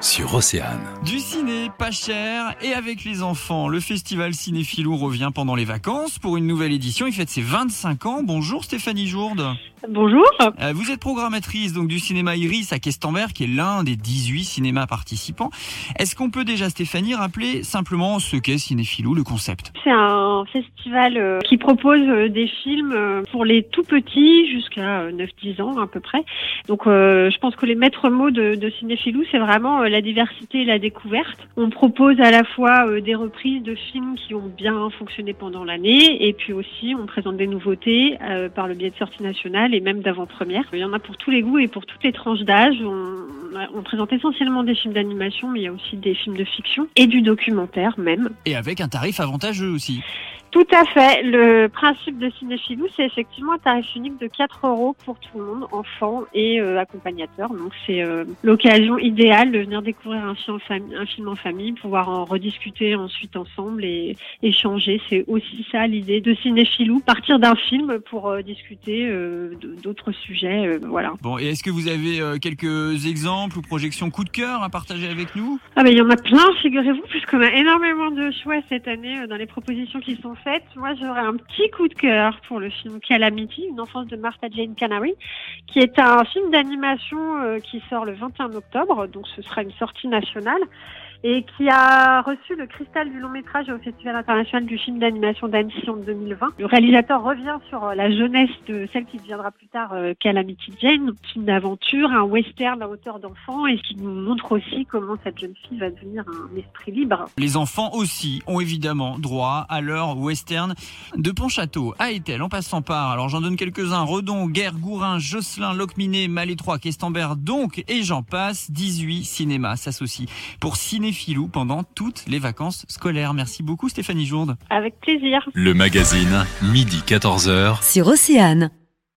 sur Océane. Du ciné pas cher et avec les enfants. Le festival Cinéphilou revient pendant les vacances pour une nouvelle édition. Il fête ses 25 ans. Bonjour Stéphanie Jourde. Bonjour. Euh, vous êtes programmatrice donc du cinéma Iris à Questembert, qui est l'un des 18 cinémas participants. Est-ce qu'on peut déjà, Stéphanie, rappeler simplement ce qu'est Cinéphilou, le concept? C'est un festival euh, qui propose euh, des films pour les tout petits jusqu'à euh, 9-10 ans à peu près. Donc euh, je pense que les maîtres mots de, de Cinéphilou, c'est vraiment la diversité et la découverte. On propose à la fois euh, des reprises de films qui ont bien fonctionné pendant l'année et puis aussi on présente des nouveautés euh, par le biais de sorties nationales et même d'avant-première. Il y en a pour tous les goûts et pour toutes les tranches d'âge. On, on présente essentiellement des films d'animation, mais il y a aussi des films de fiction et du documentaire même. Et avec un tarif avantageux aussi. Tout à fait. Le principe de Cinéphilou, c'est effectivement un tarif unique de 4 euros pour tout le monde, enfants et euh, accompagnateurs. Donc c'est euh, l'occasion idéale de venir découvrir un film, en famille, un film en famille, pouvoir en rediscuter ensuite ensemble et échanger. C'est aussi ça l'idée de Cinéphilou, partir d'un film pour euh, discuter euh, d'autres sujets. voilà. Bon, et est-ce que vous avez quelques exemples ou projections coup de cœur à partager avec nous? Ah ben il y en a plein, figurez-vous, puisqu'on a énormément de choix cette année dans les propositions qui sont faites. Moi, j'aurais un petit coup de cœur pour le film Calamity, une enfance de Martha Jane Canary, qui est un film d'animation euh, qui sort le 21 octobre, donc ce sera une sortie nationale, et qui a reçu le cristal du long métrage au Festival international du film d'animation d'Annecy en 2020. Le réalisateur revient sur euh, la jeunesse de celle qui deviendra plus tard euh, Calamity Jane, film d'aventure, un western à hauteur d'enfant, et qui nous montre aussi comment cette jeune fille va devenir un esprit libre. Les enfants aussi ont évidemment droit à leur western de Pontchâteau à Etel en passant par, alors j'en donne quelques-uns, Redon, Guerre, Gourin, Josselin, Locminé, Malétroit, Questembert donc, et j'en passe, 18 cinémas s'associent pour Cinéphilou pendant toutes les vacances scolaires. Merci beaucoup Stéphanie Jourde. Avec plaisir. Le magazine, midi 14h. sur Océane.